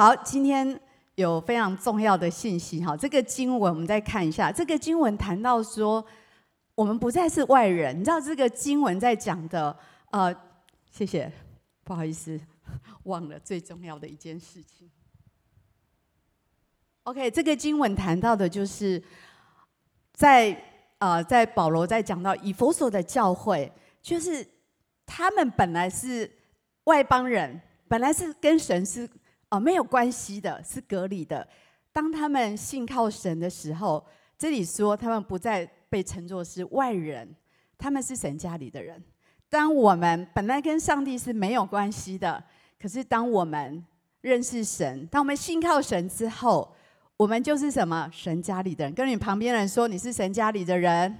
好，今天有非常重要的信息哈。这个经文我们再看一下，这个经文谈到说，我们不再是外人。你知道这个经文在讲的，呃，谢谢，不好意思，忘了最重要的一件事情。OK，这个经文谈到的就是在呃，在保罗在讲到以弗所的教会，就是他们本来是外邦人，本来是跟神是。哦，没有关系的，是隔离的。当他们信靠神的时候，这里说他们不再被称作是外人，他们是神家里的人。当我们本来跟上帝是没有关系的，可是当我们认识神，当我们信靠神之后，我们就是什么？神家里的人。跟你旁边人说，你是神家里的人。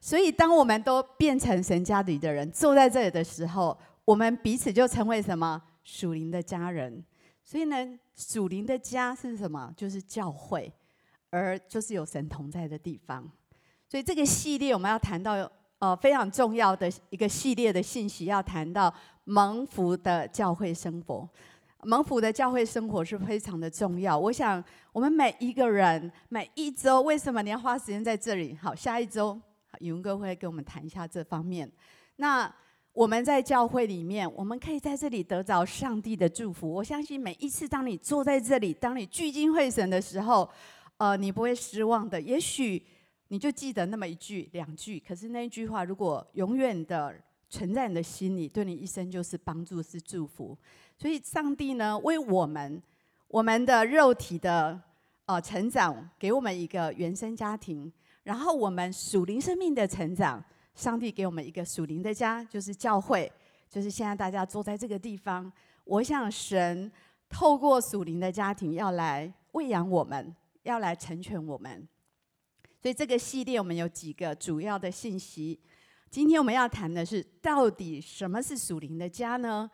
所以，当我们都变成神家里的人，坐在这里的时候，我们彼此就成为什么？属灵的家人，所以呢，属灵的家是什么？就是教会，而就是有神同在的地方。所以这个系列我们要谈到呃非常重要的一个系列的信息，要谈到蒙福的教会生活。蒙福的教会生活是非常的重要。我想我们每一个人每一周，为什么你要花时间在这里？好，下一周宇文哥会跟我们谈一下这方面。那。我们在教会里面，我们可以在这里得着上帝的祝福。我相信每一次当你坐在这里，当你聚精会神的时候，呃，你不会失望的。也许你就记得那么一句两句，可是那一句话如果永远的存在你的心里，对你一生就是帮助，是祝福。所以，上帝呢，为我们我们的肉体的呃成长，给我们一个原生家庭，然后我们属灵生命的成长。上帝给我们一个属灵的家，就是教会，就是现在大家坐在这个地方。我想神透过属灵的家庭要来喂养我们，要来成全我们。所以这个系列我们有几个主要的信息。今天我们要谈的是，到底什么是属灵的家呢？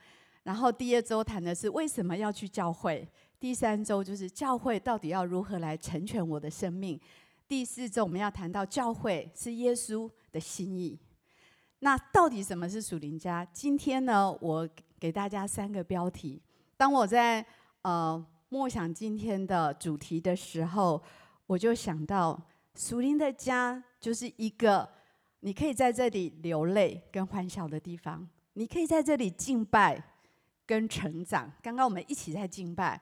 然后第二周谈的是为什么要去教会。第三周就是教会到底要如何来成全我的生命。第四周我们要谈到教会是耶稣的心意，那到底什么是属灵家？今天呢，我给大家三个标题。当我在呃默想今天的主题的时候，我就想到属灵的家就是一个你可以在这里流泪跟欢笑的地方，你可以在这里敬拜跟成长。刚刚我们一起在敬拜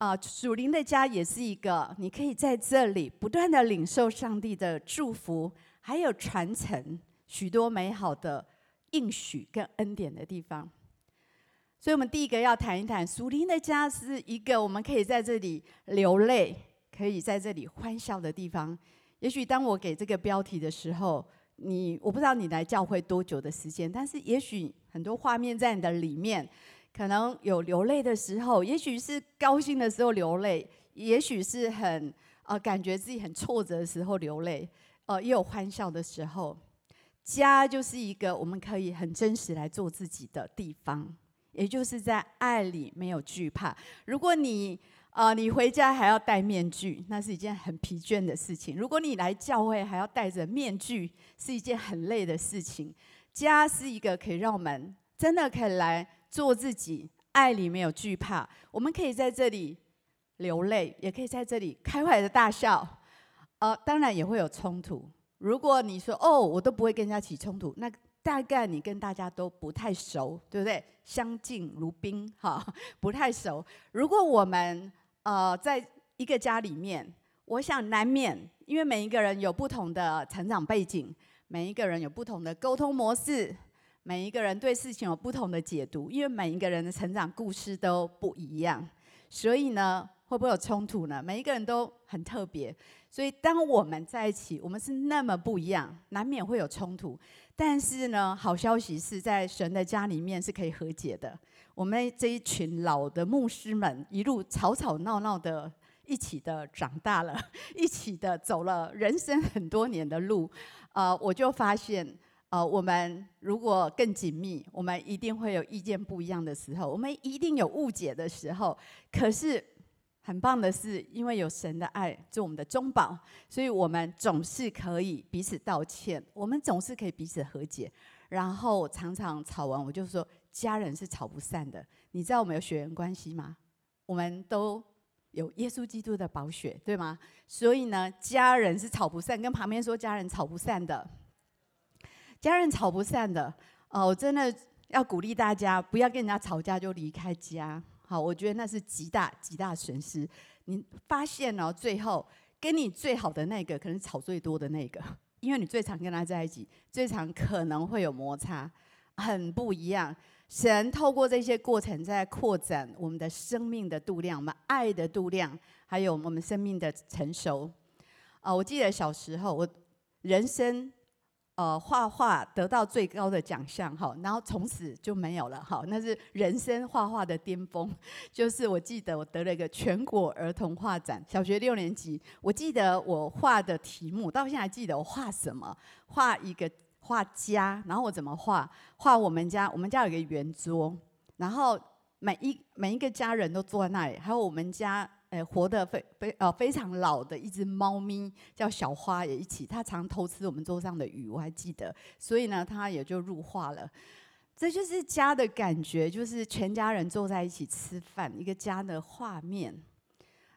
啊，属灵的家也是一个你可以在这里不断的领受上帝的祝福。还有传承许多美好的应许跟恩典的地方，所以，我们第一个要谈一谈属灵的家是一个我们可以在这里流泪、可以在这里欢笑的地方。也许当我给这个标题的时候，你我不知道你来教会多久的时间，但是也许很多画面在你的里面，可能有流泪的时候，也许是高兴的时候流泪，也许是很呃感觉自己很挫折的时候流泪。哦，也有欢笑的时候。家就是一个我们可以很真实来做自己的地方，也就是在爱里没有惧怕。如果你呃你回家还要戴面具，那是一件很疲倦的事情；如果你来教会还要戴着面具，是一件很累的事情。家是一个可以让我们真的可以来做自己，爱里没有惧怕。我们可以在这里流泪，也可以在这里开怀的大笑。呃，当然也会有冲突。如果你说哦，我都不会跟人家起冲突，那大概你跟大家都不太熟，对不对？相敬如宾，哈，不太熟。如果我们呃在一个家里面，我想难免，因为每一个人有不同的成长背景，每一个人有不同的沟通模式，每一个人对事情有不同的解读，因为每一个人的成长故事都不一样，所以呢，会不会有冲突呢？每一个人都很特别。所以，当我们在一起，我们是那么不一样，难免会有冲突。但是呢，好消息是在神的家里面是可以和解的。我们这一群老的牧师们，一路吵吵闹闹的，一起的长大了，一起的走了人生很多年的路。呃，我就发现，呃，我们如果更紧密，我们一定会有意见不一样的时候，我们一定有误解的时候。可是，很棒的是，因为有神的爱做我们的中保，所以我们总是可以彼此道歉，我们总是可以彼此和解。然后常常吵完，我就说，家人是吵不散的。你知道我们有血缘关系吗？我们都有耶稣基督的宝血，对吗？所以呢，家人是吵不散，跟旁边说家人吵不散的，家人吵不散的。哦，我真的要鼓励大家，不要跟人家吵架就离开家。好，我觉得那是极大极大损失。你发现哦，最后跟你最好的那个，可能吵最多的那个，因为你最常跟他在一起，最常可能会有摩擦，很不一样。神透过这些过程在扩展我们的生命的度量，我们爱的度量，还有我们生命的成熟。啊，我记得小时候，我人生。呃，画画得到最高的奖项，哈，然后从此就没有了，哈，那是人生画画的巅峰。就是我记得我得了一个全国儿童画展，小学六年级，我记得我画的题目，到现在还记得我画什么，画一个画家，然后我怎么画，画我们家，我们家有一个圆桌，然后每一每一个家人都坐在那里，还有我们家。哎，活得非非呃非常老的一只猫咪叫小花也一起，它常偷吃我们桌上的鱼，我还记得，所以呢，它也就入画了。这就是家的感觉，就是全家人坐在一起吃饭，一个家的画面。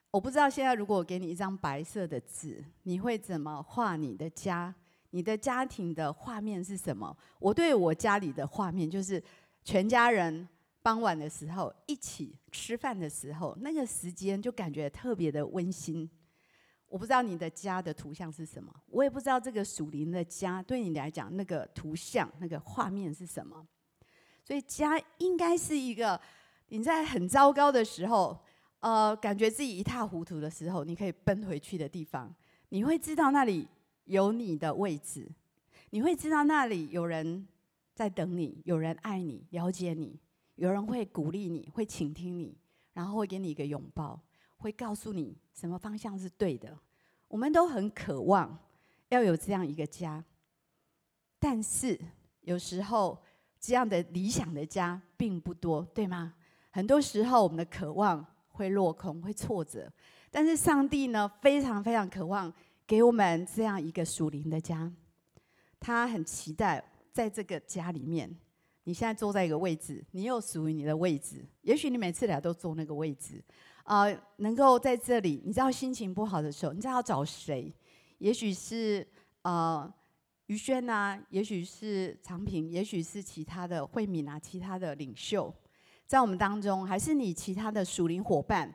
我不知道现在如果我给你一张白色的纸，你会怎么画你的家？你的家庭的画面是什么？我对我家里的画面就是全家人。傍晚的时候，一起吃饭的时候，那个时间就感觉特别的温馨。我不知道你的家的图像是什么，我也不知道这个属灵的家对你来讲那个图像、那个画面是什么。所以家应该是一个你在很糟糕的时候，呃，感觉自己一塌糊涂的时候，你可以奔回去的地方。你会知道那里有你的位置，你会知道那里有人在等你，有人爱你，了解你。有人会鼓励你，会倾听你，然后会给你一个拥抱，会告诉你什么方向是对的。我们都很渴望要有这样一个家，但是有时候这样的理想的家并不多，对吗？很多时候我们的渴望会落空，会挫折。但是上帝呢，非常非常渴望给我们这样一个属灵的家，他很期待在这个家里面。你现在坐在一个位置，你有属于你的位置。也许你每次来都坐那个位置，啊、能够在这里，你知道心情不好的时候，你知道要找谁？也许是呃于轩呐，也许是长平，也许是其他的慧敏啊，其他的领袖，在我们当中，还是你其他的属灵伙伴，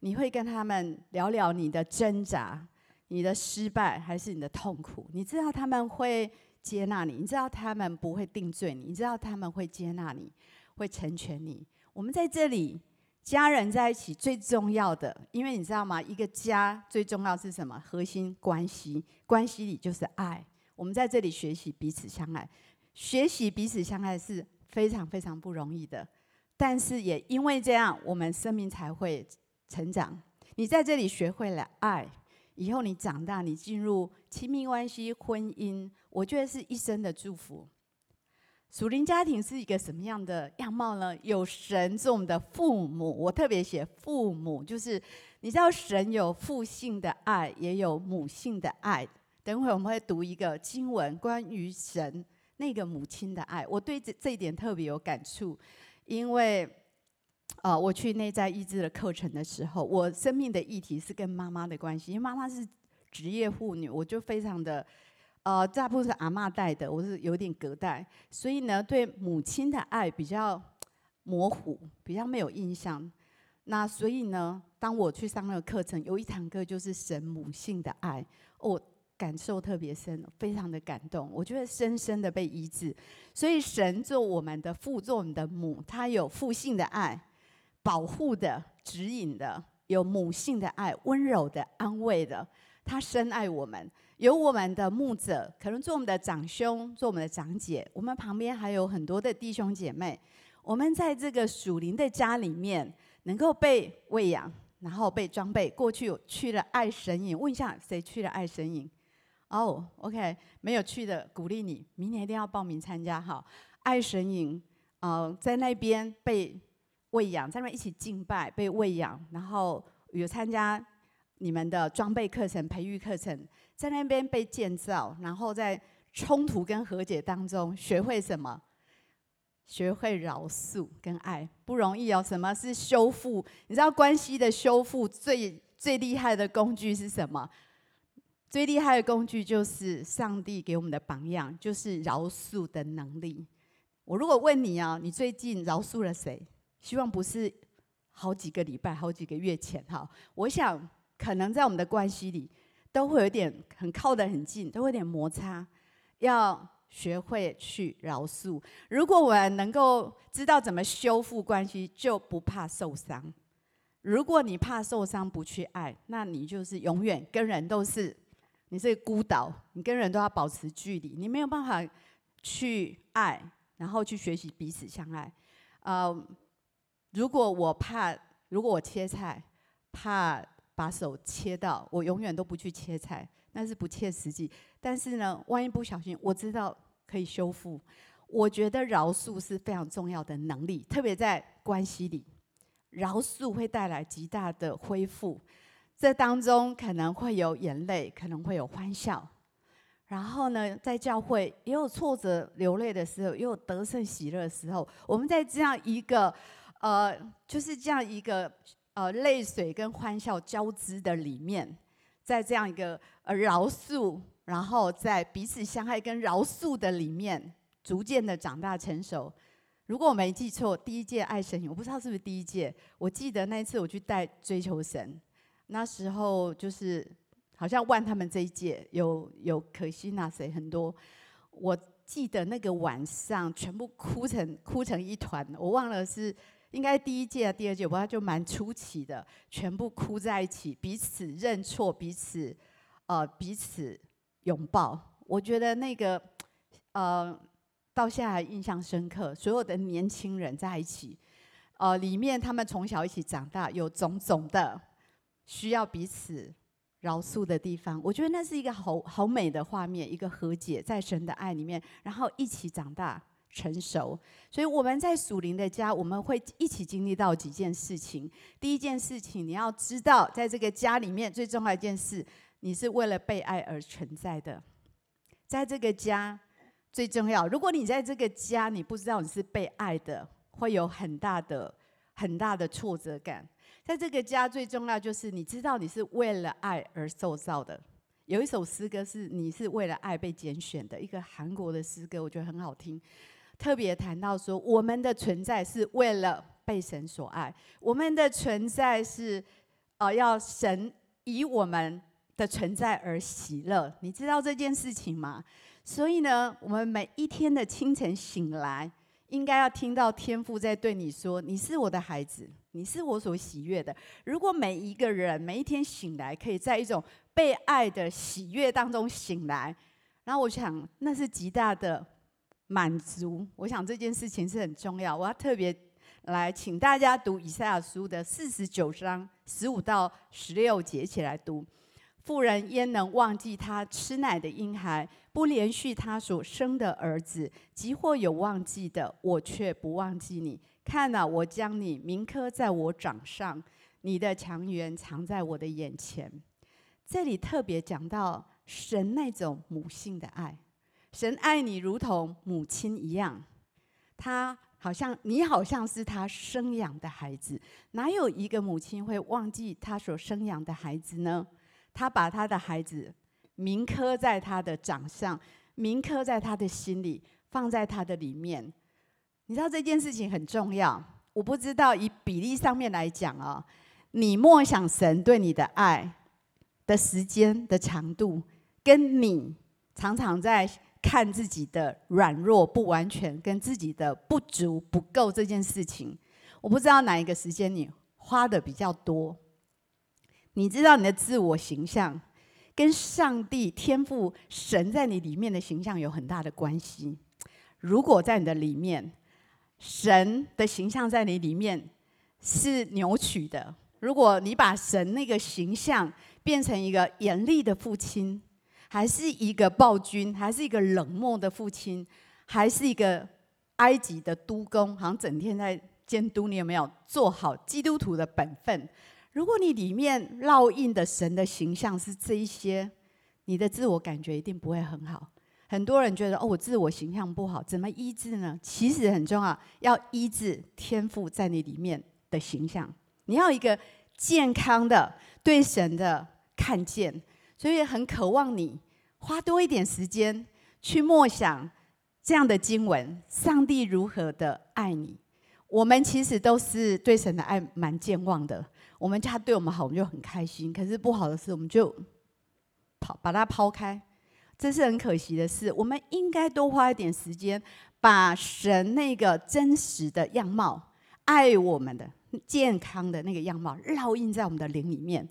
你会跟他们聊聊你的挣扎、你的失败，还是你的痛苦？你知道他们会。接纳你，你知道他们不会定罪你，你知道他们会接纳你，会成全你。我们在这里，家人在一起最重要的，因为你知道吗？一个家最重要是什么？核心关系，关系里就是爱。我们在这里学习彼此相爱，学习彼此相爱是非常非常不容易的。但是也因为这样，我们生命才会成长。你在这里学会了爱。以后你长大，你进入亲密关系、婚姻，我觉得是一生的祝福。属灵家庭是一个什么样的样貌呢？有神做我们的父母，我特别写父母，就是你知道神有父性的爱，也有母性的爱。等会我们会读一个经文，关于神那个母亲的爱，我对这这一点特别有感触，因为。啊、呃，我去内在医治的课程的时候，我生命的议题是跟妈妈的关系，因为妈妈是职业妇女，我就非常的，呃，大部分是阿嬷带的，我是有点隔代，所以呢，对母亲的爱比较模糊，比较没有印象。那所以呢，当我去上那个课程，有一堂课就是神母性的爱，我感受特别深，非常的感动，我觉得深深的被医治。所以神做我们的父，做我们的母，他有父性的爱。保护的、指引的，有母性的爱，温柔的、安慰的，他深爱我们。有我们的牧者，可能做我们的长兄，做我们的长姐。我们旁边还有很多的弟兄姐妹。我们在这个属灵的家里面，能够被喂养，然后被装备。过去去了爱神营，问一下谁去了爱神营？哦，OK，没有去的，鼓励你，明年一定要报名参加哈。爱神营，呃，在那边被。喂养，在那一起敬拜，被喂养，然后有参加你们的装备课程、培育课程，在那边被建造，然后在冲突跟和解当中学会什么？学会饶恕跟爱不容易哦。什么是修复？你知道关系的修复最最厉害的工具是什么？最厉害的工具就是上帝给我们的榜样，就是饶恕的能力。我如果问你啊，你最近饶恕了谁？希望不是好几个礼拜、好几个月前哈。我想可能在我们的关系里，都会有点很靠得很近，都会有点摩擦。要学会去饶恕。如果我们能够知道怎么修复关系，就不怕受伤。如果你怕受伤，不去爱，那你就是永远跟人都是。你是孤岛，你跟人都要保持距离，你没有办法去爱，然后去学习彼此相爱。呃，如果我怕，如果我切菜，怕把手切到，我永远都不去切菜，那是不切实际。但是呢，万一不小心，我知道可以修复。我觉得饶恕是非常重要的能力，特别在关系里，饶恕会带来极大的恢复。这当中可能会有眼泪，可能会有欢笑，然后呢，在教会也有挫折流泪的时候，也有得胜喜乐的时候。我们在这样一个，呃，就是这样一个呃泪水跟欢笑交织的里面，在这样一个呃饶恕，然后在彼此相爱跟饶恕的里面，逐渐的长大成熟。如果我没记错，第一届爱神，我不知道是不是第一届，我记得那一次我去带追求神。那时候就是好像万他们这一届有有可惜那谁很多，我记得那个晚上全部哭成哭成一团，我忘了是应该第一届啊第二届，我就蛮出奇的，全部哭在一起，彼此认错，彼此呃彼此拥抱。我觉得那个呃到现在还印象深刻，所有的年轻人在一起，呃里面他们从小一起长大，有种种的。需要彼此饶恕的地方，我觉得那是一个好好美的画面，一个和解在神的爱里面，然后一起长大成熟。所以我们在属灵的家，我们会一起经历到几件事情。第一件事情，你要知道，在这个家里面最重要一件事，你是为了被爱而存在的。在这个家最重要，如果你在这个家，你不知道你是被爱的，会有很大的很大的挫折感。在这个家最重要就是你知道你是为了爱而受造的。有一首诗歌是你是为了爱被拣选的，一个韩国的诗歌，我觉得很好听。特别谈到说，我们的存在是为了被神所爱，我们的存在是呃要神以我们的存在而喜乐。你知道这件事情吗？所以呢，我们每一天的清晨醒来，应该要听到天父在对你说：“你是我的孩子。”你是我所喜悦的。如果每一个人每一天醒来，可以在一种被爱的喜悦当中醒来，然后我想那是极大的满足。我想这件事情是很重要。我要特别来请大家读以赛亚书的四十九章十五到十六节，一起来读。妇人焉能忘记她吃奶的婴孩，不怜恤她所生的儿子？即或有忘记的，我却不忘记你。看哪，我将你铭刻在我掌上，你的强援藏在我的眼前。这里特别讲到神那种母性的爱，神爱你如同母亲一样，他好像你好像是他生养的孩子。哪有一个母亲会忘记他所生养的孩子呢？他把他的孩子铭刻在他的掌上，铭刻在他的心里，放在他的里面。你知道这件事情很重要，我不知道以比例上面来讲哦，你默想神对你的爱的时间的长度，跟你常常在看自己的软弱不完全，跟自己的不足不够这件事情，我不知道哪一个时间你花的比较多。你知道你的自我形象跟上帝天赋神在你里面的形象有很大的关系。如果在你的里面，神的形象在你里面是扭曲的。如果你把神那个形象变成一个严厉的父亲，还是一个暴君，还是一个冷漠的父亲，还是一个埃及的督工，好像整天在监督你有没有做好基督徒的本分。如果你里面烙印的神的形象是这一些，你的自我感觉一定不会很好。很多人觉得哦，我自我形象不好，怎么医治呢？其实很重要，要医治天赋在你里面的形象。你要一个健康的对神的看见，所以很渴望你花多一点时间去默想这样的经文：上帝如何的爱你。我们其实都是对神的爱蛮健忘的。我们家对我们好，我们就很开心；可是不好的事，我们就抛把它抛开，这是很可惜的事。我们应该多花一点时间，把神那个真实的样貌、爱我们的、健康的那个样貌烙印在我们的灵里面。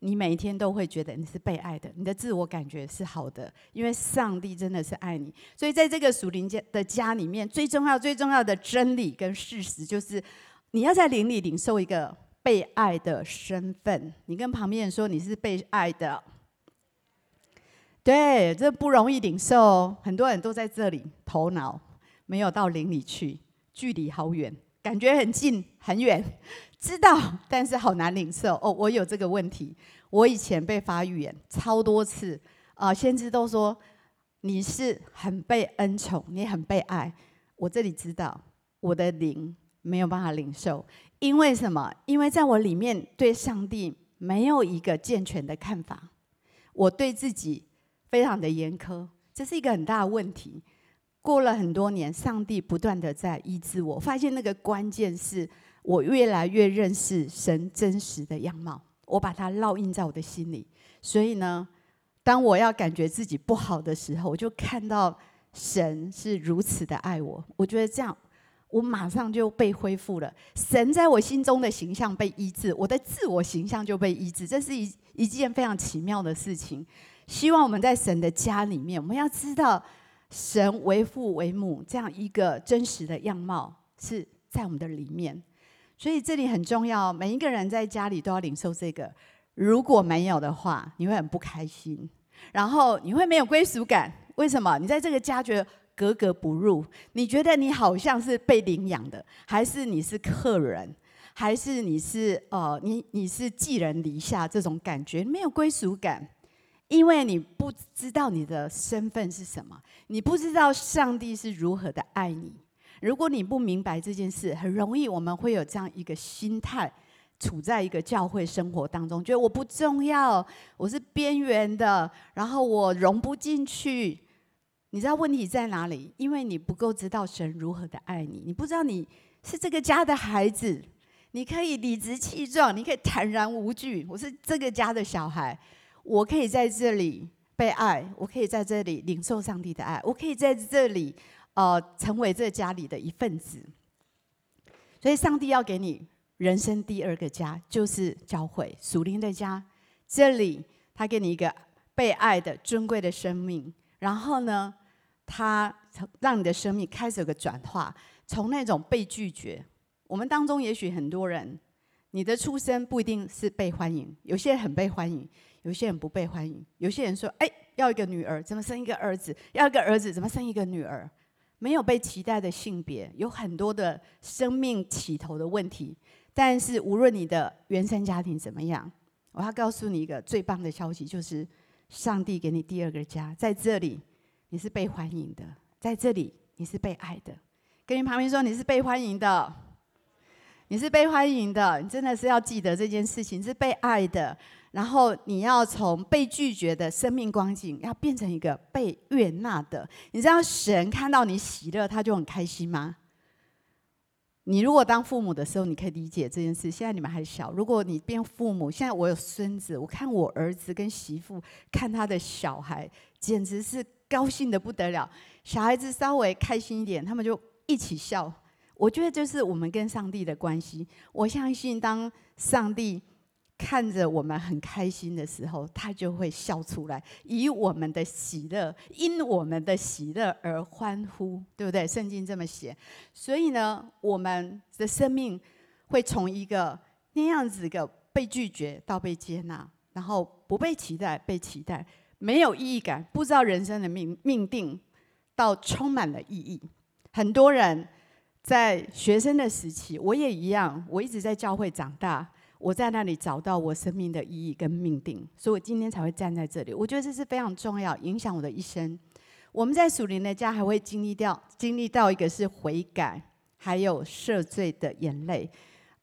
你每一天都会觉得你是被爱的，你的自我感觉是好的，因为上帝真的是爱你。所以在这个属灵家的家里面，最重要、最重要的真理跟事实，就是你要在灵里领受一个被爱的身份。你跟旁边人说你是被爱的，对，这不容易领受。很多人都在这里，头脑没有到灵里去，距离好远，感觉很近很远。知道，但是好难领受哦。我有这个问题，我以前被发预言超多次啊，先知都说你是很被恩宠，你很被爱。我这里知道，我的灵没有办法领受，因为什么？因为在我里面对上帝没有一个健全的看法，我对自己非常的严苛，这是一个很大的问题。过了很多年，上帝不断的在医治我，发现那个关键是。我越来越认识神真实的样貌，我把它烙印在我的心里。所以呢，当我要感觉自己不好的时候，我就看到神是如此的爱我。我觉得这样，我马上就被恢复了。神在我心中的形象被医治，我的自我形象就被医治。这是一一件非常奇妙的事情。希望我们在神的家里面，我们要知道神为父为母这样一个真实的样貌是在我们的里面。所以这里很重要，每一个人在家里都要领受这个。如果没有的话，你会很不开心，然后你会没有归属感。为什么？你在这个家觉得格格不入？你觉得你好像是被领养的，还是你是客人，还是你是呃，你你是寄人篱下？这种感觉没有归属感，因为你不知道你的身份是什么，你不知道上帝是如何的爱你。如果你不明白这件事，很容易我们会有这样一个心态，处在一个教会生活当中，觉得我不重要，我是边缘的，然后我融不进去。你知道问题在哪里？因为你不够知道神如何的爱你，你不知道你是这个家的孩子，你可以理直气壮，你可以坦然无惧。我是这个家的小孩，我可以在这里被爱，我可以在这里领受上帝的爱，我可以在这里。呃，成为这家里的一份子，所以上帝要给你人生第二个家，就是教会属灵的家。这里他给你一个被爱的尊贵的生命，然后呢，他让你的生命开始有个转化，从那种被拒绝。我们当中也许很多人，你的出生不一定是被欢迎，有些人很被欢迎，有些人不被欢迎。有些人说：“哎，要一个女儿，怎么生一个儿子？要一个儿子，怎么生一个女儿？”没有被期待的性别，有很多的生命起头的问题。但是无论你的原生家庭怎么样，我要告诉你一个最棒的消息，就是上帝给你第二个家，在这里你是被欢迎的，在这里你是被爱的。跟你旁边说，你是被欢迎的，你是被欢迎的，你真的是要记得这件事情，是被爱的。然后你要从被拒绝的生命光景，要变成一个被悦纳的。你知道神看到你喜乐，他就很开心吗？你如果当父母的时候，你可以理解这件事。现在你们还小，如果你变父母，现在我有孙子，我看我儿子跟媳妇看他的小孩，简直是高兴得不得了。小孩子稍微开心一点，他们就一起笑。我觉得这是我们跟上帝的关系。我相信当上帝。看着我们很开心的时候，他就会笑出来，以我们的喜乐，因我们的喜乐而欢呼，对不对？圣经这么写。所以呢，我们的生命会从一个那样子的被拒绝到被接纳，然后不被期待被期待，没有意义感，不知道人生的命命定，到充满了意义。很多人在学生的时期，我也一样，我一直在教会长大。我在那里找到我生命的意义跟命定，所以我今天才会站在这里。我觉得这是非常重要，影响我的一生。我们在属灵的家还会经历掉经历到一个是悔改，还有赦罪的眼泪。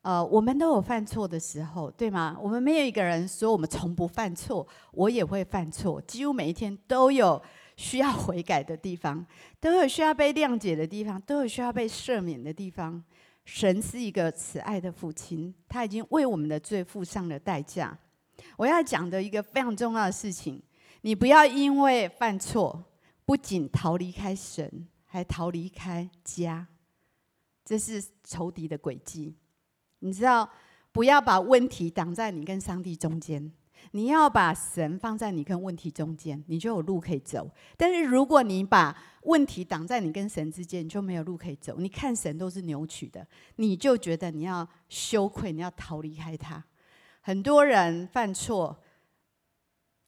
呃，我们都有犯错的时候，对吗？我们没有一个人说我们从不犯错，我也会犯错，几乎每一天都有需要悔改的地方，都有需要被谅解的地方，都有需要被赦免的地方。神是一个慈爱的父亲，他已经为我们的罪付上了代价。我要讲的一个非常重要的事情，你不要因为犯错。不仅逃离开神，还逃离开家，这是仇敌的诡计。你知道，不要把问题挡在你跟上帝中间，你要把神放在你跟问题中间，你就有路可以走。但是如果你把问题挡在你跟神之间，你就没有路可以走。你看神都是扭曲的，你就觉得你要羞愧，你要逃离开他。很多人犯错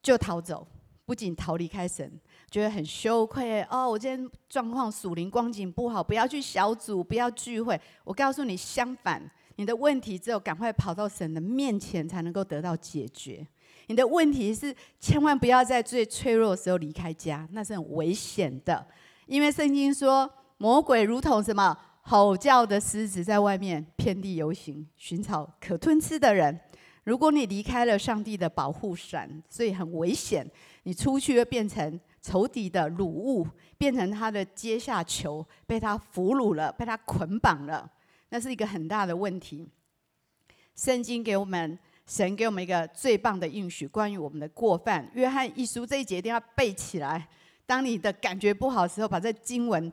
就逃走，不仅逃离开神。觉得很羞愧哦！我今天状况属灵光景不好，不要去小组，不要聚会。我告诉你，相反，你的问题只有赶快跑到神的面前，才能够得到解决。你的问题是，千万不要在最脆弱的时候离开家，那是很危险的。因为圣经说，魔鬼如同什么吼叫的狮子，在外面遍地游行，寻找可吞吃的人。如果你离开了上帝的保护伞，所以很危险。你出去会变成。仇敌的掳物变成他的阶下囚，被他俘虏了，被他捆绑了，那是一个很大的问题。圣经给我们，神给我们一个最棒的应许，关于我们的过犯。约翰一书这一节一定要背起来。当你的感觉不好的时候，把这经文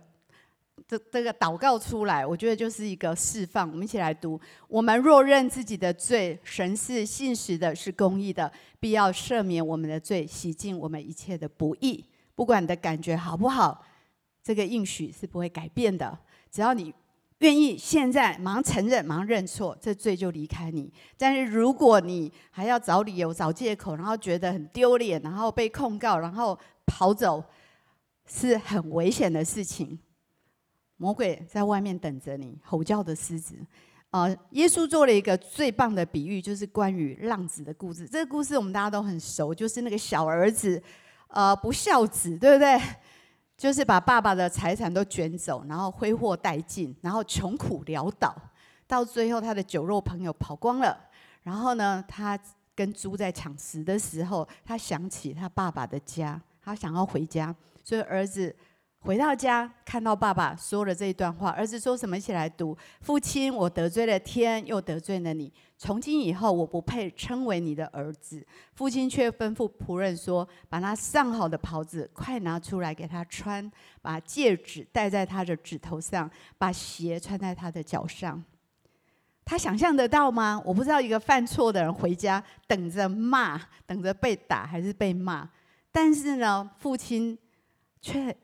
这这个祷告出来，我觉得就是一个释放。我们一起来读：我们若认自己的罪，神是信实的，是公义的，必要赦免我们的罪，洗净我们一切的不义。不管你的感觉好不好，这个应许是不会改变的。只要你愿意，现在马上承认，马上认错，这罪就离开你。但是如果你还要找理由、找借口，然后觉得很丢脸，然后被控告，然后跑走，是很危险的事情。魔鬼在外面等着你，吼叫的狮子。啊，耶稣做了一个最棒的比喻，就是关于浪子的故事。这个故事我们大家都很熟，就是那个小儿子。呃，不孝子，对不对？就是把爸爸的财产都卷走，然后挥霍殆尽，然后穷苦潦倒，到最后他的酒肉朋友跑光了。然后呢，他跟猪在抢食的时候，他想起他爸爸的家，他想要回家，所以儿子。回到家，看到爸爸说了这一段话，儿子说什么？一起来读：父亲，我得罪了天，又得罪了你。从今以后，我不配称为你的儿子。父亲却吩咐仆人说：把他上好的袍子快拿出来给他穿，把戒指戴在他的指头上，把鞋穿在他的脚上。他想象得到吗？我不知道一个犯错的人回家等着骂，等着被打还是被骂。但是呢，父亲却。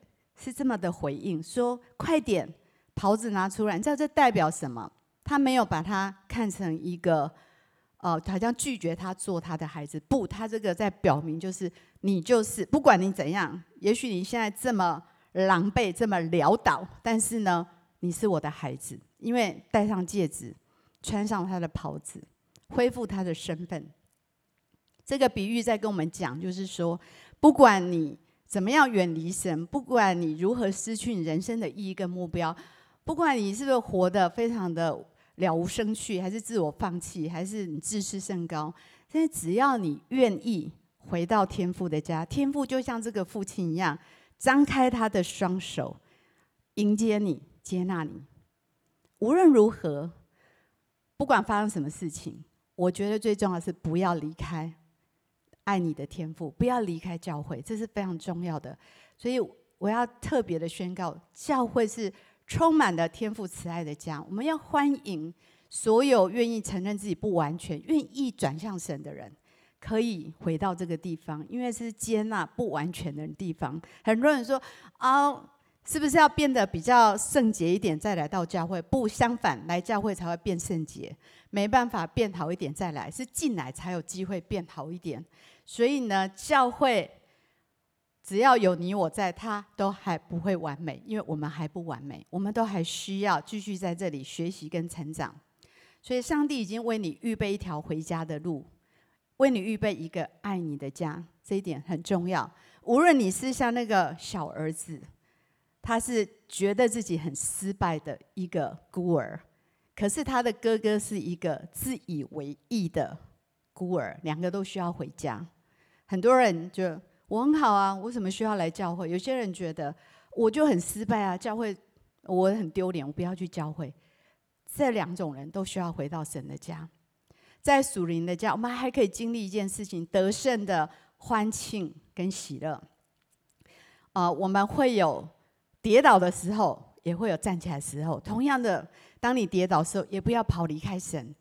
是这么的回应说：“快点，袍子拿出来。你知道这代表什么？他没有把他看成一个，呃，好像拒绝他做他的孩子。不，他这个在表明就是你就是，不管你怎样，也许你现在这么狼狈，这么潦倒，但是呢，你是我的孩子，因为戴上戒指，穿上他的袍子，恢复他的身份。这个比喻在跟我们讲，就是说，不管你。”怎么样远离神？不管你如何失去你人生的意义跟目标，不管你是不是活得非常的了无生趣，还是自我放弃，还是你自视甚高，但是只要你愿意回到天父的家，天父就像这个父亲一样，张开他的双手迎接你，接纳你。无论如何，不管发生什么事情，我觉得最重要是不要离开。爱你的天赋，不要离开教会，这是非常重要的。所以我要特别的宣告，教会是充满了天赋慈爱的家。我们要欢迎所有愿意承认自己不完全、愿意转向神的人，可以回到这个地方，因为是接纳不完全的地方。很多人说啊，是不是要变得比较圣洁一点再来到教会？不，相反，来教会才会变圣洁。没办法变好一点再来，是进来才有机会变好一点。所以呢，教会只要有你我在，它都还不会完美，因为我们还不完美，我们都还需要继续在这里学习跟成长。所以，上帝已经为你预备一条回家的路，为你预备一个爱你的家，这一点很重要。无论你是像那个小儿子，他是觉得自己很失败的一个孤儿，可是他的哥哥是一个自以为意的孤儿，两个都需要回家。很多人就我很好啊，我为什么需要来教会？有些人觉得我就很失败啊，教会我很丢脸，我不要去教会。这两种人都需要回到神的家，在属灵的家，我们还可以经历一件事情：得胜的欢庆跟喜乐。啊、我们会有跌倒的时候，也会有站起来的时候。同样的，当你跌倒的时候，也不要跑离开神，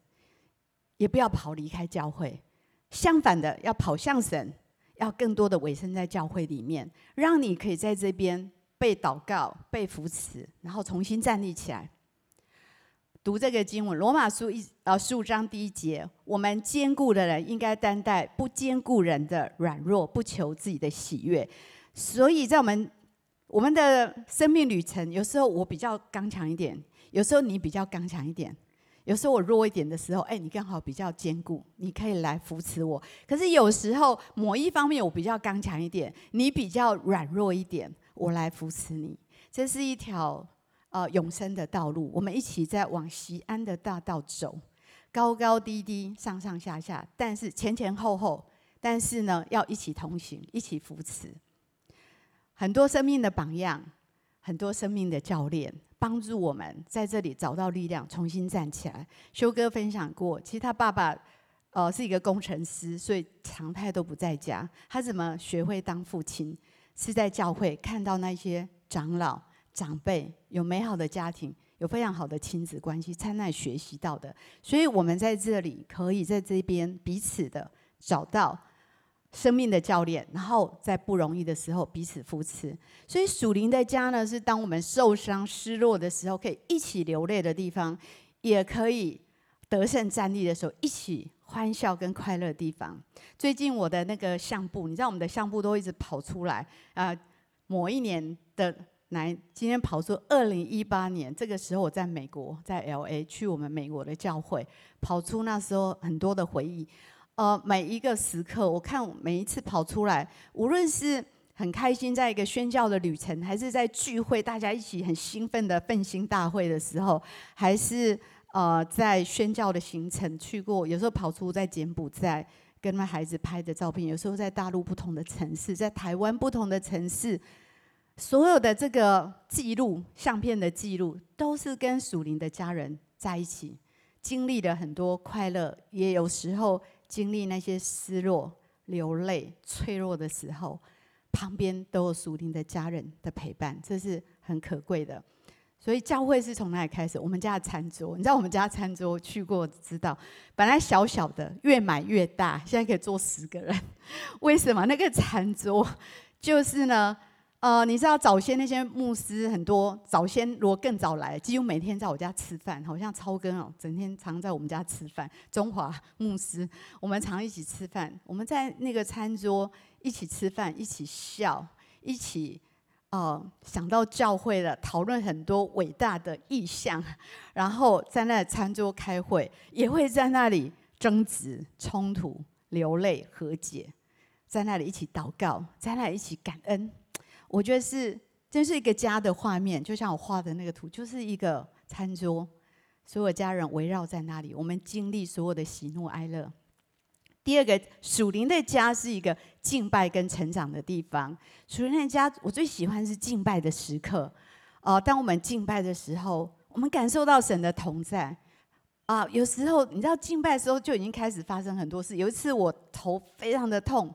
也不要跑离开教会。相反的，要跑向神，要更多的委身在教会里面，让你可以在这边被祷告、被扶持，然后重新站立起来。读这个经文，《罗马书》一呃十五章第一节，我们坚固的人应该担待不坚固人的软弱，不求自己的喜悦。所以在我们我们的生命旅程，有时候我比较刚强一点，有时候你比较刚强一点，有时候我弱一点的时候，哎，你刚好比较坚固，你可以来扶持我。可是有时候某一方面我比较刚强一点，你比较软弱一点，我来扶持你。这是一条。呃，永生的道路，我们一起在往西安的大道走，高高低低，上上下下，但是前前后后，但是呢，要一起同行，一起扶持。很多生命的榜样，很多生命的教练，帮助我们在这里找到力量，重新站起来。修哥分享过，其实他爸爸，呃，是一个工程师，所以常态都不在家。他怎么学会当父亲？是在教会看到那些长老。长辈有美好的家庭，有非常好的亲子关系，参与学习到的，所以我们在这里可以在这边彼此的找到生命的教练，然后在不容易的时候彼此扶持。所以属灵的家呢，是当我们受伤失落的时候，可以一起流泪的地方，也可以得胜站立的时候一起欢笑跟快乐的地方。最近我的那个相簿，你知道我们的相簿都一直跑出来啊、某一年的。来，今天跑出二零一八年这个时候，我在美国，在 LA 去我们美国的教会，跑出那时候很多的回忆。呃，每一个时刻，我看每一次跑出来，无论是很开心在一个宣教的旅程，还是在聚会，大家一起很兴奋的奋兴大会的时候，还是呃在宣教的行程去过，有时候跑出在柬埔寨跟他们孩子拍的照片，有时候在大陆不同的城市，在台湾不同的城市。所有的这个记录、相片的记录，都是跟属灵的家人在一起，经历了很多快乐，也有时候经历那些失落、流泪、脆弱的时候，旁边都有属灵的家人的陪伴，这是很可贵的。所以教会是从哪里开始？我们家的餐桌，你知道我们家餐桌去过知道，本来小小的，越买越大，现在可以坐十个人。为什么？那个餐桌就是呢？呃，你知道早先那些牧师很多，早先如果更早来，几乎每天在我家吃饭，好像超根哦，整天常在我们家吃饭。中华牧师，我们常一起吃饭，我们在那个餐桌一起吃饭，一起笑，一起呃想到教会了，讨论很多伟大的意象，然后在那餐桌开会，也会在那里争执、冲突、流泪、和解，在那里一起祷告，在那里一起感恩。我觉得是，真是一个家的画面，就像我画的那个图，就是一个餐桌，所有家人围绕在那里，我们经历所有的喜怒哀乐。第二个属灵的家是一个敬拜跟成长的地方。属灵的家，我最喜欢是敬拜的时刻。哦、呃，当我们敬拜的时候，我们感受到神的同在。啊、有时候你知道敬拜的时候就已经开始发生很多事。有一次我头非常的痛。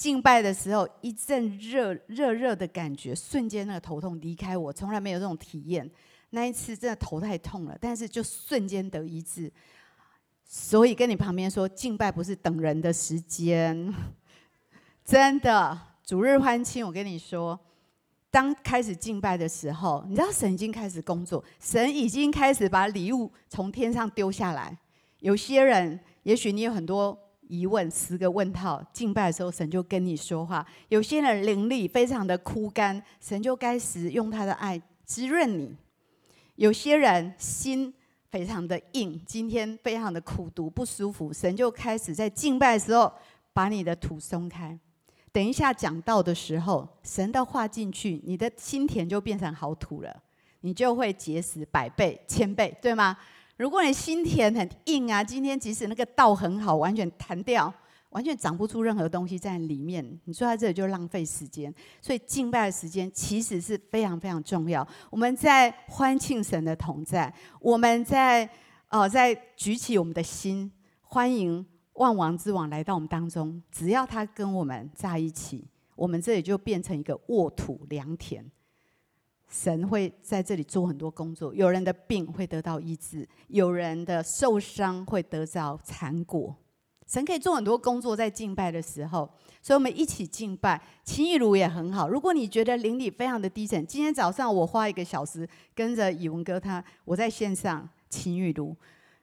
敬拜的时候，一阵热热热的感觉，瞬间那个头痛离开我，从来没有这种体验。那一次真的头太痛了，但是就瞬间得医治。所以跟你旁边说，敬拜不是等人的时间，真的。主日欢庆，我跟你说，当开始敬拜的时候，你知道神已经开始工作，神已经开始把礼物从天上丢下来。有些人，也许你有很多。疑问十个问号，敬拜的时候神就跟你说话。有些人灵力非常的枯干，神就开始用他的爱滋润你。有些人心非常的硬，今天非常的苦毒不舒服，神就开始在敬拜的时候把你的土松开。等一下讲道的时候，神的话进去，你的心田就变成好土了，你就会结实百倍、千倍，对吗？如果你心田很硬啊，今天即使那个道很好，完全弹掉，完全长不出任何东西在里面，你坐在这里就浪费时间。所以敬拜的时间其实是非常非常重要。我们在欢庆神的同在，我们在呃在举起我们的心，欢迎万王之王来到我们当中。只要他跟我们在一起，我们这里就变成一个沃土良田。神会在这里做很多工作，有人的病会得到医治，有人的受伤会得到残果。神可以做很多工作在敬拜的时候，所以我们一起敬拜。情义如也很好。如果你觉得灵里非常的低沉，今天早上我花一个小时跟着以文哥他，我在线上情义如。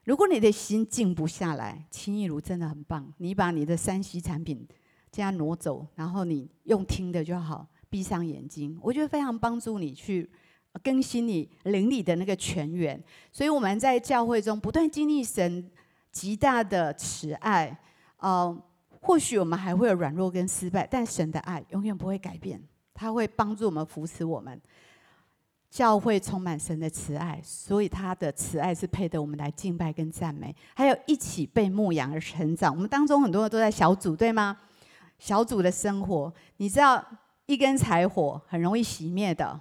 如果你的心静不下来，情义如真的很棒。你把你的三 C 产品这样挪走，然后你用听的就好。闭上眼睛，我觉得非常帮助你去更新你灵里的那个泉源。所以我们在教会中不断经历神极大的慈爱。呃，或许我们还会有软弱跟失败，但神的爱永远不会改变，他会帮助我们扶持我们。教会充满神的慈爱，所以他的慈爱是配得我们来敬拜跟赞美，还有一起被牧养而成长。我们当中很多人都在小组，对吗？小组的生活，你知道。一根柴火很容易熄灭的，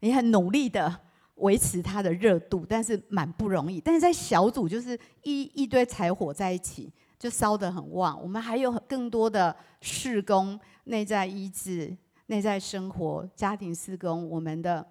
你很努力的维持它的热度，但是蛮不容易。但是在小组，就是一一堆柴火在一起，就烧得很旺。我们还有更多的事工、内在医治、内在生活、家庭事工，我们的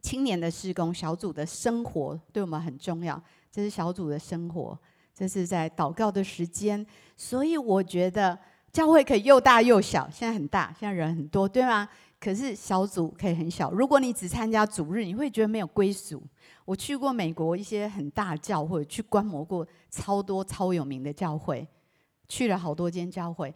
青年的事工、小组的生活对我们很重要。这是小组的生活，这是在祷告的时间。所以我觉得。教会可以又大又小，现在很大，现在人很多，对吗？可是小组可以很小。如果你只参加主日，你会觉得没有归属。我去过美国一些很大教会，去观摩过超多超有名的教会，去了好多间教会。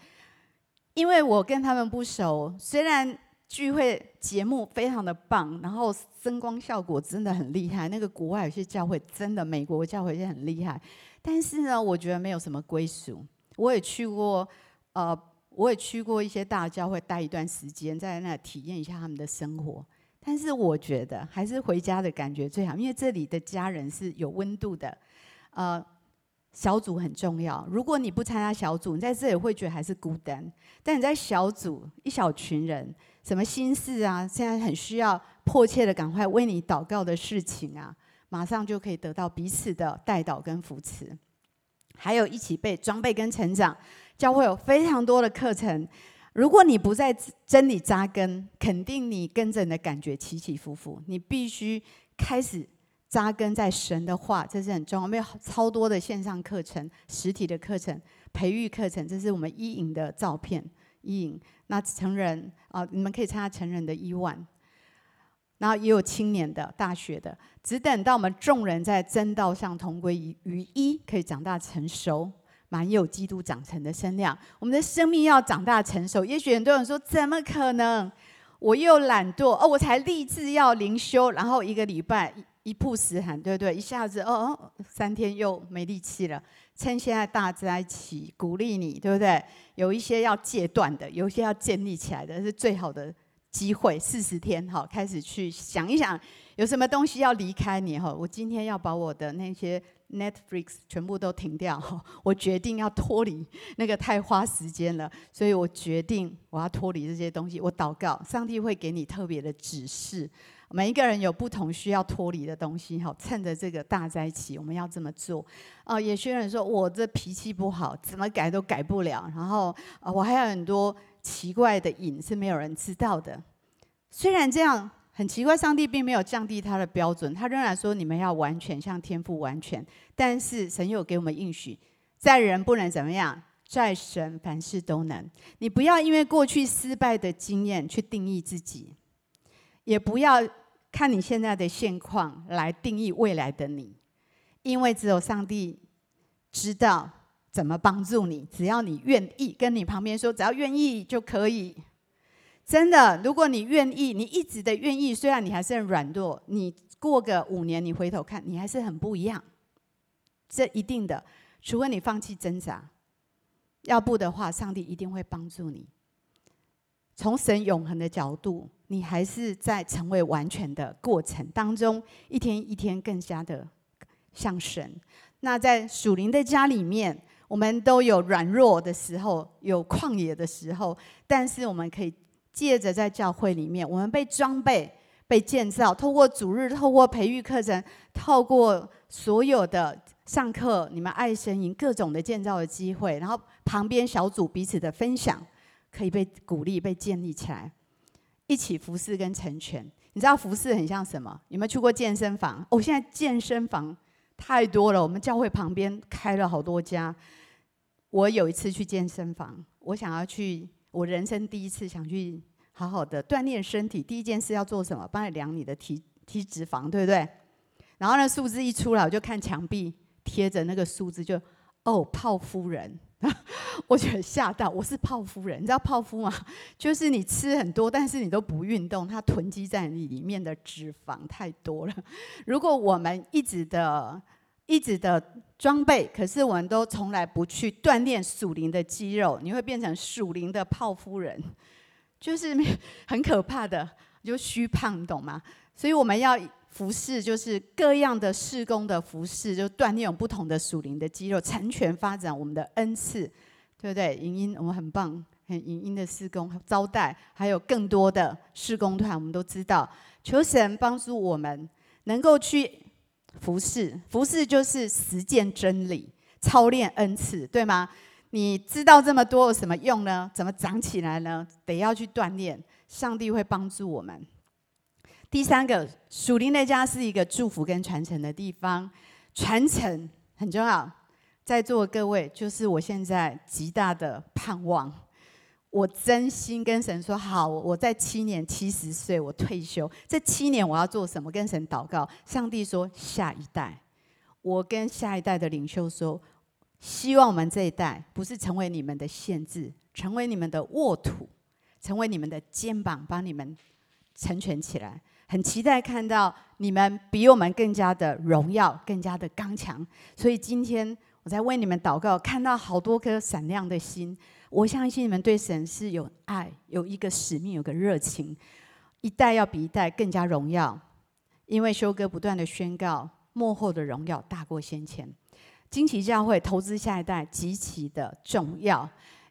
因为我跟他们不熟，虽然聚会节目非常的棒，然后声光效果真的很厉害，那个国外有些教会真的，美国教会也很厉害，但是呢，我觉得没有什么归属。我也去过。呃，我也去过一些大教会待一段时间，在那体验一下他们的生活。但是我觉得还是回家的感觉最好，因为这里的家人是有温度的。呃，小组很重要。如果你不参加小组，你在这里会觉得还是孤单。但你在小组，一小群人，什么心事啊，现在很需要迫切的赶快为你祷告的事情啊，马上就可以得到彼此的代祷跟扶持，还有一起被装备跟成长。教会有非常多的课程，如果你不在真理扎根，肯定你跟着你的感觉起起伏伏。你必须开始扎根在神的话，这是很重要。我们有超多的线上课程、实体的课程、培育课程，这是我们一营的照片。一营那成人啊，你们可以参加成人的一万，然后也有青年的、大学的，只等到我们众人在真道上同归于一，可以长大成熟。蛮有基督长成的身量，我们的生命要长大成熟。也许很多人说：“怎么可能？我又懒惰哦，我才立志要灵修，然后一个礼拜一曝十寒，对不对？一下子哦，三天又没力气了。趁现在大家一起鼓励你，对不对？有一些要戒断的，有一些要建立起来的，是最好的机会。四十天，好，开始去想一想，有什么东西要离开你？哈，我今天要把我的那些。Netflix 全部都停掉，我决定要脱离那个太花时间了，所以我决定我要脱离这些东西。我祷告，上帝会给你特别的指示。每一个人有不同需要脱离的东西，哈，趁着这个大灾期，我们要这么做。啊，有些人说我这脾气不好，怎么改都改不了，然后，我还有很多奇怪的瘾是没有人知道的。虽然这样。很奇怪，上帝并没有降低他的标准，他仍然说你们要完全像天父完全。但是神有给我们应许，在人不能怎么样，在神凡事都能。你不要因为过去失败的经验去定义自己，也不要看你现在的现况来定义未来的你，因为只有上帝知道怎么帮助你。只要你愿意，跟你旁边说，只要愿意就可以。真的，如果你愿意，你一直的愿意，虽然你还是很软弱，你过个五年，你回头看，你还是很不一样。这一定的，除非你放弃挣扎，要不的话，上帝一定会帮助你。从神永恒的角度，你还是在成为完全的过程当中，一天一天更加的像神。那在属灵的家里面，我们都有软弱的时候，有旷野的时候，但是我们可以借着在教会里面，我们被装备、被建造，透过主日、透过培育课程、透过所有的上课，你们爱神营各种的建造的机会，然后旁边小组彼此的分享，可以被鼓励、被建立起来，一起服侍跟成全。你知道服侍很像什么？有没有去过健身房？哦，现在健身房太多了，我们教会旁边开了好多家。我有一次去健身房，我想要去，我人生第一次想去好好的锻炼身体。第一件事要做什么？帮你量你的体体脂肪，对不对？然后呢数字一出来，我就看墙壁贴着那个数字就，就哦，泡夫人，我觉得吓到。我是泡夫人，你知道泡夫吗？就是你吃很多，但是你都不运动，它囤积在你里面的脂肪太多了。如果我们一直的。一直的装备，可是我们都从来不去锻炼属灵的肌肉，你会变成属灵的泡夫人，就是 很可怕的，就虚胖，你懂吗？所以我们要服侍，就是各样的事工的服侍，就锻炼不同的属灵的肌肉，成全发展我们的恩赐，对不对？影音我们很棒，很影音的施工招待，还有更多的施工团，我们都知道，求神帮助我们能够去。服侍，服侍就是实践真理，操练恩赐，对吗？你知道这么多有什么用呢？怎么长起来呢？得要去锻炼，上帝会帮助我们。第三个，属灵的家是一个祝福跟传承的地方，传承很重要。在座各位，就是我现在极大的盼望。我真心跟神说好，我在七年七十岁我退休，这七年我要做什么？跟神祷告。上帝说下一代，我跟下一代的领袖说，希望我们这一代不是成为你们的限制，成为你们的沃土，成为你们的肩膀，帮你们成全起来。很期待看到你们比我们更加的荣耀，更加的刚强。所以今天我在为你们祷告，看到好多颗闪亮的心。我相信你们对神是有爱，有一个使命，有个热情，一代要比一代更加荣耀。因为修哥不断的宣告，幕后的荣耀大过先前。惊奇教会投资下一代极其的重要，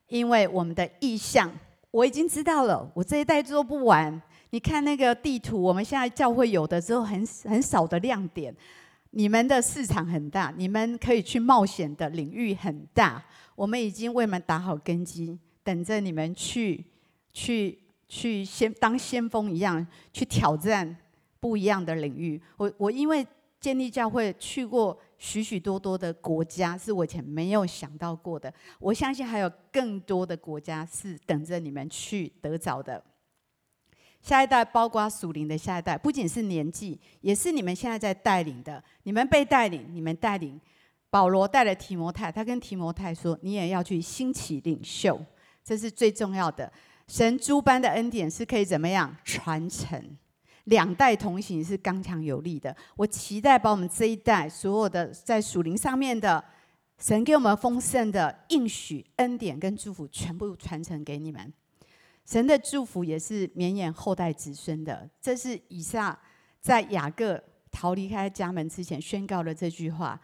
因为我们的意向我已经知道了，我这一代做不完。你看那个地图，我们现在教会有的只有很很少的亮点。你们的市场很大，你们可以去冒险的领域很大。我们已经为你们打好根基，等着你们去、去、去先当先锋一样，去挑战不一样的领域。我我因为建立教会去过许许多多的国家，是我以前没有想到过的。我相信还有更多的国家是等着你们去得着的。下一代包括属灵的下一代，不仅是年纪，也是你们现在在带领的。你们被带领，你们带领。保罗带了提摩太，他跟提摩太说：“你也要去兴起领袖，这是最重要的。神诸般的恩典是可以怎么样传承？两代同行是刚强有力的。我期待把我们这一代所有的在属灵上面的神给我们丰盛的应许、恩典跟祝福，全部传承给你们。神的祝福也是绵延后代子孙的。这是以撒在雅各逃离开家门之前宣告的这句话。”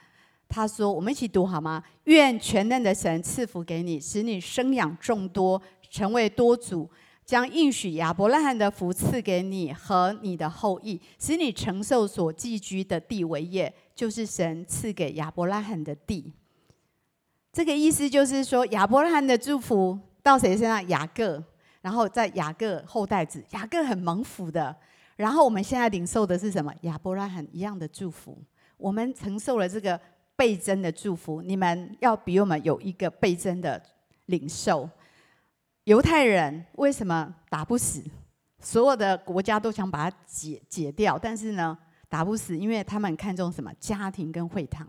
他说：“我们一起读好吗？愿全能的神赐福给你，使你生养众多，成为多主，将应许亚伯拉罕的福赐给你和你的后裔，使你承受所寄居的地为业，就是神赐给亚伯拉罕的地。这个意思就是说，亚伯拉罕的祝福到谁身上？雅各，然后在雅各后代子，雅各很蒙福的。然后我们现在领受的是什么？亚伯拉罕一样的祝福，我们承受了这个。”倍增的祝福，你们要比我们有一个倍增的领受。犹太人为什么打不死？所有的国家都想把它解解掉，但是呢，打不死，因为他们看重什么？家庭跟会堂。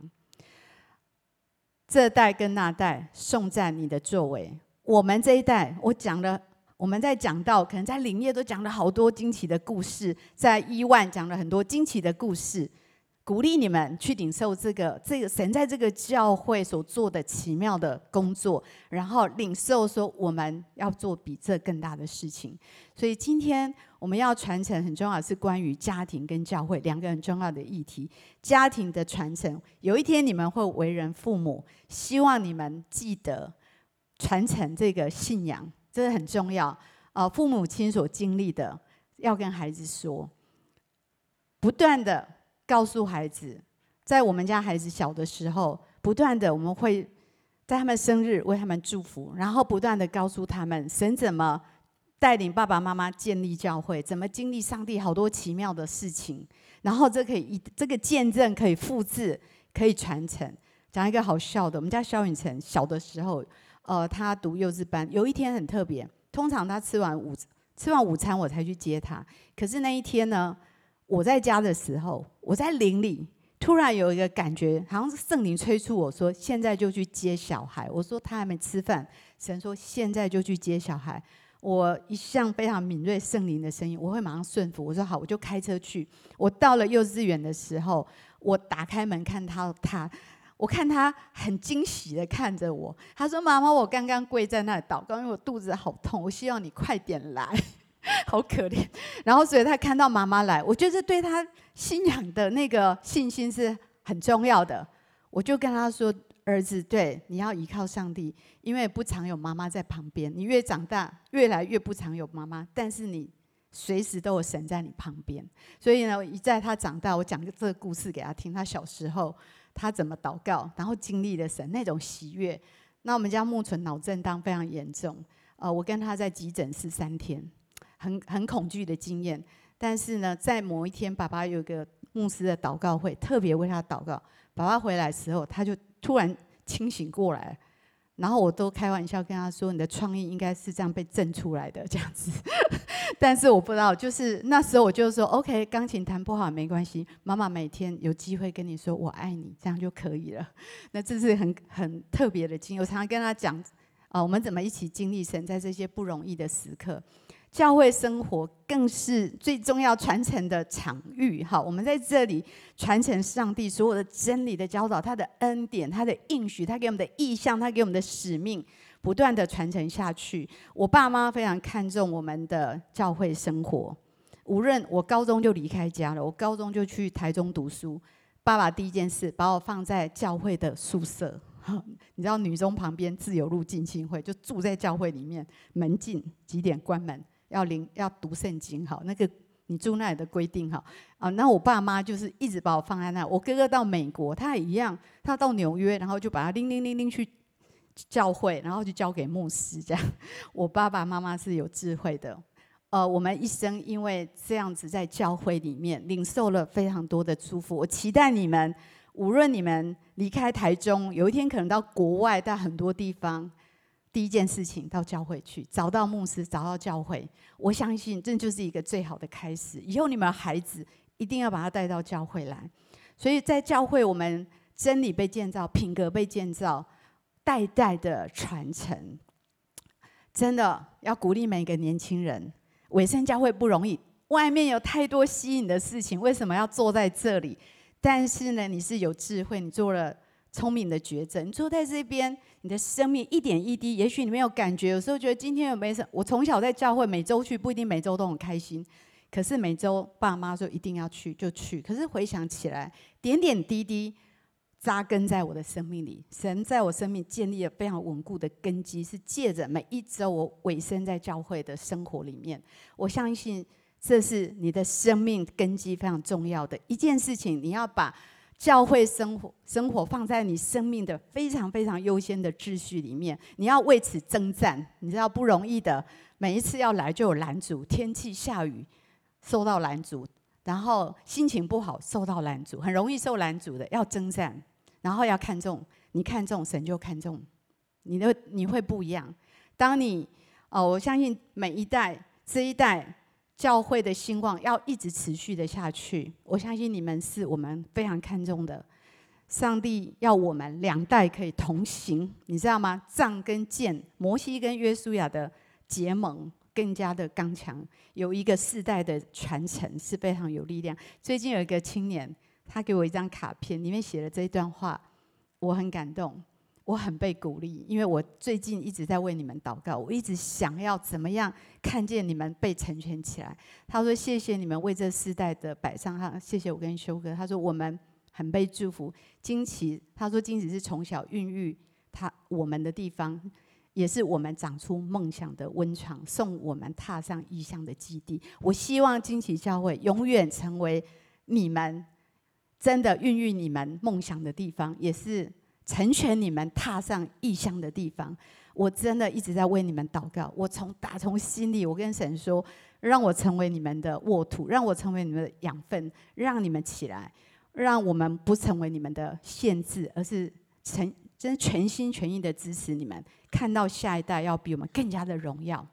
这代跟那代颂赞你的作为。我们这一代，我讲了，我们在讲到，可能在林业都讲了好多惊奇的故事，在伊万讲了很多惊奇的故事。鼓励你们去领受这个这个神在这个教会所做的奇妙的工作，然后领受说我们要做比这更大的事情。所以今天我们要传承很重要是关于家庭跟教会两个很重要的议题。家庭的传承，有一天你们会为人父母，希望你们记得传承这个信仰，这很重要。啊，父母亲所经历的，要跟孩子说，不断的。告诉孩子，在我们家孩子小的时候，不断的我们会在他们生日为他们祝福，然后不断的告诉他们神怎么带领爸爸妈妈建立教会，怎么经历上帝好多奇妙的事情，然后这可以这个见证可以复制，可以传承。讲一个好笑的，我们家萧允成小的时候，呃，他读幼稚班，有一天很特别，通常他吃完午吃完午餐我才去接他，可是那一天呢？我在家的时候，我在灵里突然有一个感觉，好像是圣灵催促我说：“现在就去接小孩。”我说：“他还没吃饭。”神说：“现在就去接小孩。”我一向非常敏锐圣灵的声音，我会马上顺服。我说：“好，我就开车去。”我到了幼稚园的时候，我打开门看到，他，我看他很惊喜的看着我。他说：“妈妈，我刚刚跪在那里祷告，因为我肚子好痛，我希望你快点来。”好可怜，然后所以他看到妈妈来，我觉得对他信仰的那个信心是很重要的。我就跟他说：“儿子，对，你要依靠上帝，因为不常有妈妈在旁边。你越长大，越来越不常有妈妈，但是你随时都有神在你旁边。所以呢，一在他长大，我讲这个故事给他听。他小时候他怎么祷告，然后经历了神那种喜悦。那我们家木存脑震荡非常严重，呃，我跟他在急诊室三天。”很很恐惧的经验，但是呢，在某一天，爸爸有个牧师的祷告会，特别为他祷告。爸爸回来的时候，他就突然清醒过来，然后我都开玩笑跟他说：“你的创意应该是这样被震出来的这样子。”但是我不知道，就是那时候我就说：“OK，钢琴弹不好没关系，妈妈每天有机会跟你说我爱你，这样就可以了。”那这是很很特别的经历。我常常跟他讲啊，我们怎么一起经历神在这些不容易的时刻。教会生活更是最重要传承的场域。好，我们在这里传承上帝所有的真理的教导，他的恩典，他的应许，他给我们的意向，他给我们的使命，不断的传承下去。我爸妈非常看重我们的教会生活。无论我高中就离开家了，我高中就去台中读书。爸爸第一件事把我放在教会的宿舍，你知道女中旁边自由路浸信会，就住在教会里面，门禁几点关门。要灵要读圣经好，那个你住那里的规定好啊。那我爸妈就是一直把我放在那。我哥哥到美国，他也一样，他到纽约，然后就把他拎拎拎拎去教会，然后就交给牧师这样。我爸爸妈妈是有智慧的，呃，我们一生因为这样子在教会里面领受了非常多的祝福。我期待你们，无论你们离开台中，有一天可能到国外，到很多地方。第一件事情到教会去，找到牧师，找到教会。我相信这就是一个最好的开始。以后你们孩子一定要把他带到教会来。所以在教会，我们真理被建造，品格被建造，代代的传承。真的要鼓励每个年轻人，委身教会不容易，外面有太多吸引的事情，为什么要坐在这里？但是呢，你是有智慧，你做了。聪明的抉择，你坐在这边，你的生命一点一滴，也许你没有感觉，有时候觉得今天有没什么。我从小在教会，每周去不一定每周都很开心，可是每周爸妈说一定要去就去。可是回想起来，点点滴滴扎根在我的生命里，神在我生命建立了非常稳固的根基，是借着每一周我委身在教会的生活里面。我相信这是你的生命根基非常重要的一件事情，你要把。教会生活，生活放在你生命的非常非常优先的秩序里面，你要为此征战，你知道不容易的。每一次要来就有拦阻，天气下雨受到拦阻，然后心情不好受到拦阻，很容易受拦阻的，要征战，然后要看重，你看重神就看重，你的你会不一样。当你哦，我相信每一代这一代。教会的兴旺要一直持续的下去，我相信你们是我们非常看重的。上帝要我们两代可以同行，你知道吗？杖跟剑，摩西跟约书亚的结盟更加的刚强，有一个世代的传承是非常有力量。最近有一个青年，他给我一张卡片，里面写了这一段话，我很感动，我很被鼓励，因为我最近一直在为你们祷告，我一直想要怎么样看见你们被成全起来。他说：“谢谢你们为这世代的摆上，哈，谢谢我跟修哥。”他说：“我们很被祝福。”惊奇，他说：“惊奇是从小孕育他我们的地方。”也是我们长出梦想的温床，送我们踏上异乡的基地。我希望惊奇教会永远成为你们真的孕育你们梦想的地方，也是成全你们踏上异乡的地方。我真的一直在为你们祷告。我从打从心里，我跟神说，让我成为你们的沃土，让我成为你们的养分，让你们起来，让我们不成为你们的限制，而是成。真全心全意的支持你们，看到下一代要比我们更加的荣耀。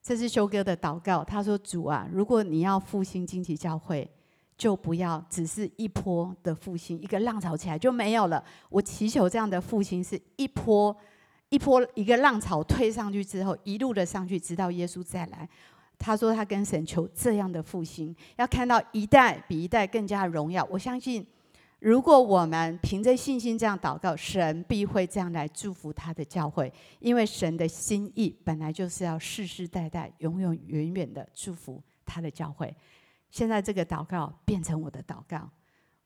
这是修哥的祷告。他说：“主啊，如果你要复兴惊奇教会，就不要只是一波的复兴，一个浪潮起来就没有了。我祈求这样的复兴是一波一波一个浪潮推上去之后，一路的上去，直到耶稣再来。”他说：“他跟神求这样的复兴，要看到一代比一代更加荣耀。”我相信。如果我们凭着信心这样祷告，神必会这样来祝福他的教会，因为神的心意本来就是要世世代代、永永远远的祝福他的教会。现在这个祷告变成我的祷告，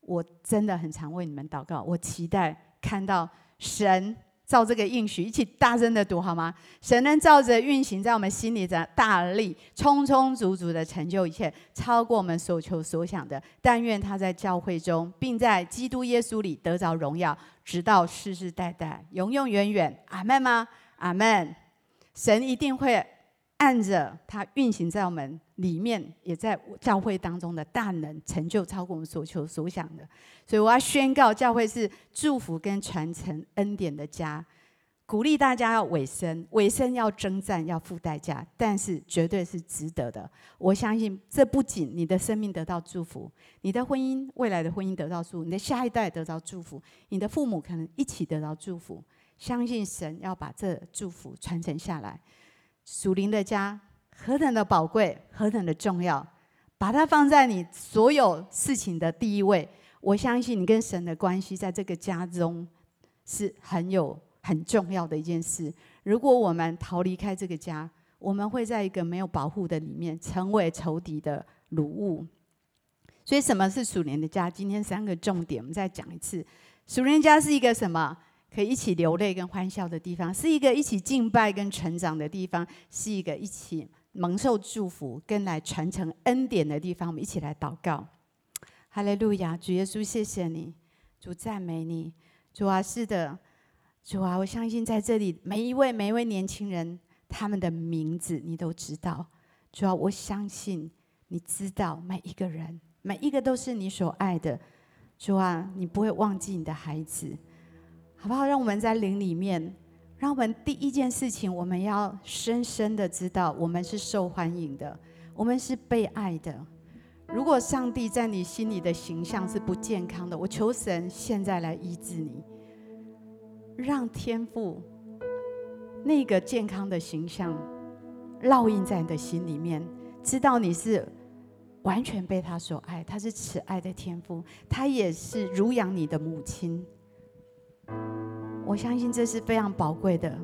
我真的很常为你们祷告，我期待看到神。照这个应许，一起大声的读好吗？神能照着运行在我们心里的大力，充充足足的成就一切，超过我们所求所想的。但愿他在教会中，并在基督耶稣里得着荣耀，直到世世代代，永永远远。阿门吗？阿门。神一定会。按着他运行在我们里面，也在教会当中的大能成就，超过我们所求所想的。所以我要宣告，教会是祝福跟传承恩典的家，鼓励大家要委身，委身要征战，要付代价，但是绝对是值得的。我相信，这不仅你的生命得到祝福，你的婚姻未来的婚姻得到祝福，你的下一代得到祝福，你的父母可能一起得到祝福。相信神要把这祝福传承下来。属灵的家何等的宝贵，何等的重要，把它放在你所有事情的第一位。我相信你跟神的关系在这个家中是很有很重要的一件事。如果我们逃离开这个家，我们会在一个没有保护的里面，成为仇敌的掳物。所以，什么是属灵的家？今天三个重点，我们再讲一次。属灵家是一个什么？可以一起流泪跟欢笑的地方，是一个一起敬拜跟成长的地方，是一个一起蒙受祝福跟来传承恩典的地方。我们一起来祷告，哈利路亚！主耶稣，谢谢你，主赞美你，主啊，是的，主啊，我相信在这里每一位每一位年轻人，他们的名字你都知道。主啊，我相信你知道每一个人，每一个都是你所爱的。主啊，你不会忘记你的孩子。好不好？让我们在灵里面，让我们第一件事情，我们要深深的知道，我们是受欢迎的，我们是被爱的。如果上帝在你心里的形象是不健康的，我求神现在来医治你，让天父那个健康的形象烙印在你的心里面，知道你是完全被他所爱，他是慈爱的天父，他也是乳养你的母亲。我相信这是非常宝贵的，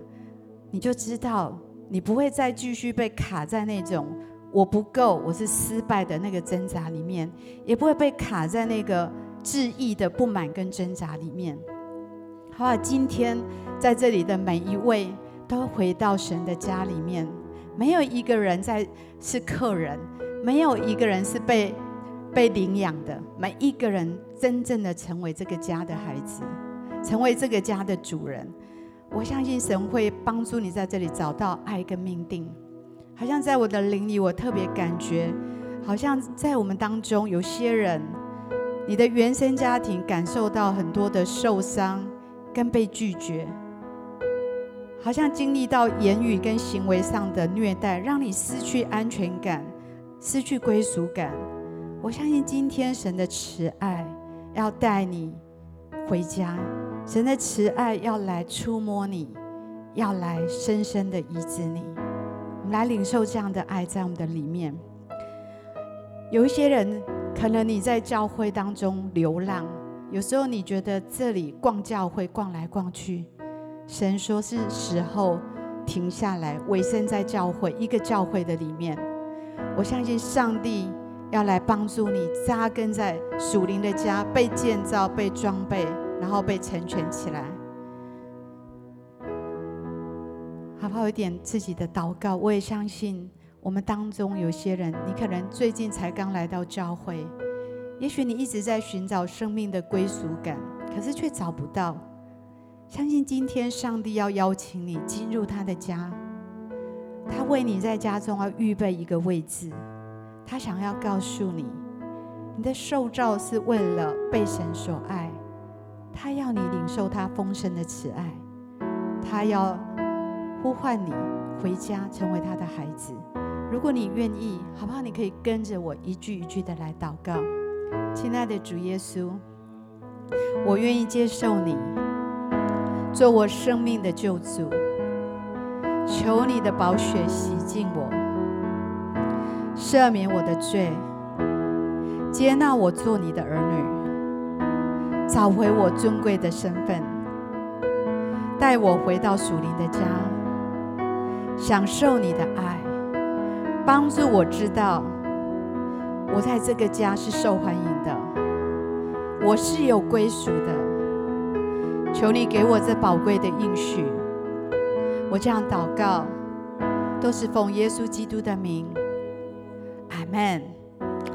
你就知道你不会再继续被卡在那种我不够、我是失败的那个挣扎里面，也不会被卡在那个质疑的不满跟挣扎里面。好啊，今天在这里的每一位都回到神的家里面，没有一个人在是客人，没有一个人是被被领养的，每一个人真正的成为这个家的孩子。成为这个家的主人，我相信神会帮助你在这里找到爱跟命定。好像在我的灵里，我特别感觉，好像在我们当中有些人，你的原生家庭感受到很多的受伤跟被拒绝，好像经历到言语跟行为上的虐待，让你失去安全感，失去归属感。我相信今天神的慈爱要带你回家。神的慈爱要来触摸你，要来深深的医治你。我们来领受这样的爱在我们的里面。有一些人可能你在教会当中流浪，有时候你觉得这里逛教会逛来逛去，神说是时候停下来，委身在教会一个教会的里面。我相信上帝要来帮助你扎根在属灵的家，被建造、被装备，然后被成全起来。好不好？有点自己的祷告，我也相信。我们当中有些人，你可能最近才刚来到教会，也许你一直在寻找生命的归属感，可是却找不到。相信今天上帝要邀请你进入他的家，他为你在家中要预备一个位置，他想要告诉你，你的受造是为了被神所爱，他要你领受他丰盛的慈爱，他要呼唤你回家，成为他的孩子。如果你愿意，好不好？你可以跟着我一句一句的来祷告。亲爱的主耶稣，我愿意接受你做我生命的救主，求你的宝血洗净我，赦免我的罪，接纳我做你的儿女，找回我尊贵的身份，带我回到属灵的家，享受你的爱。帮助我知道，我在这个家是受欢迎的，我是有归属的。求你给我这宝贵的应许。我这样祷告，都是奉耶稣基督的名。阿门。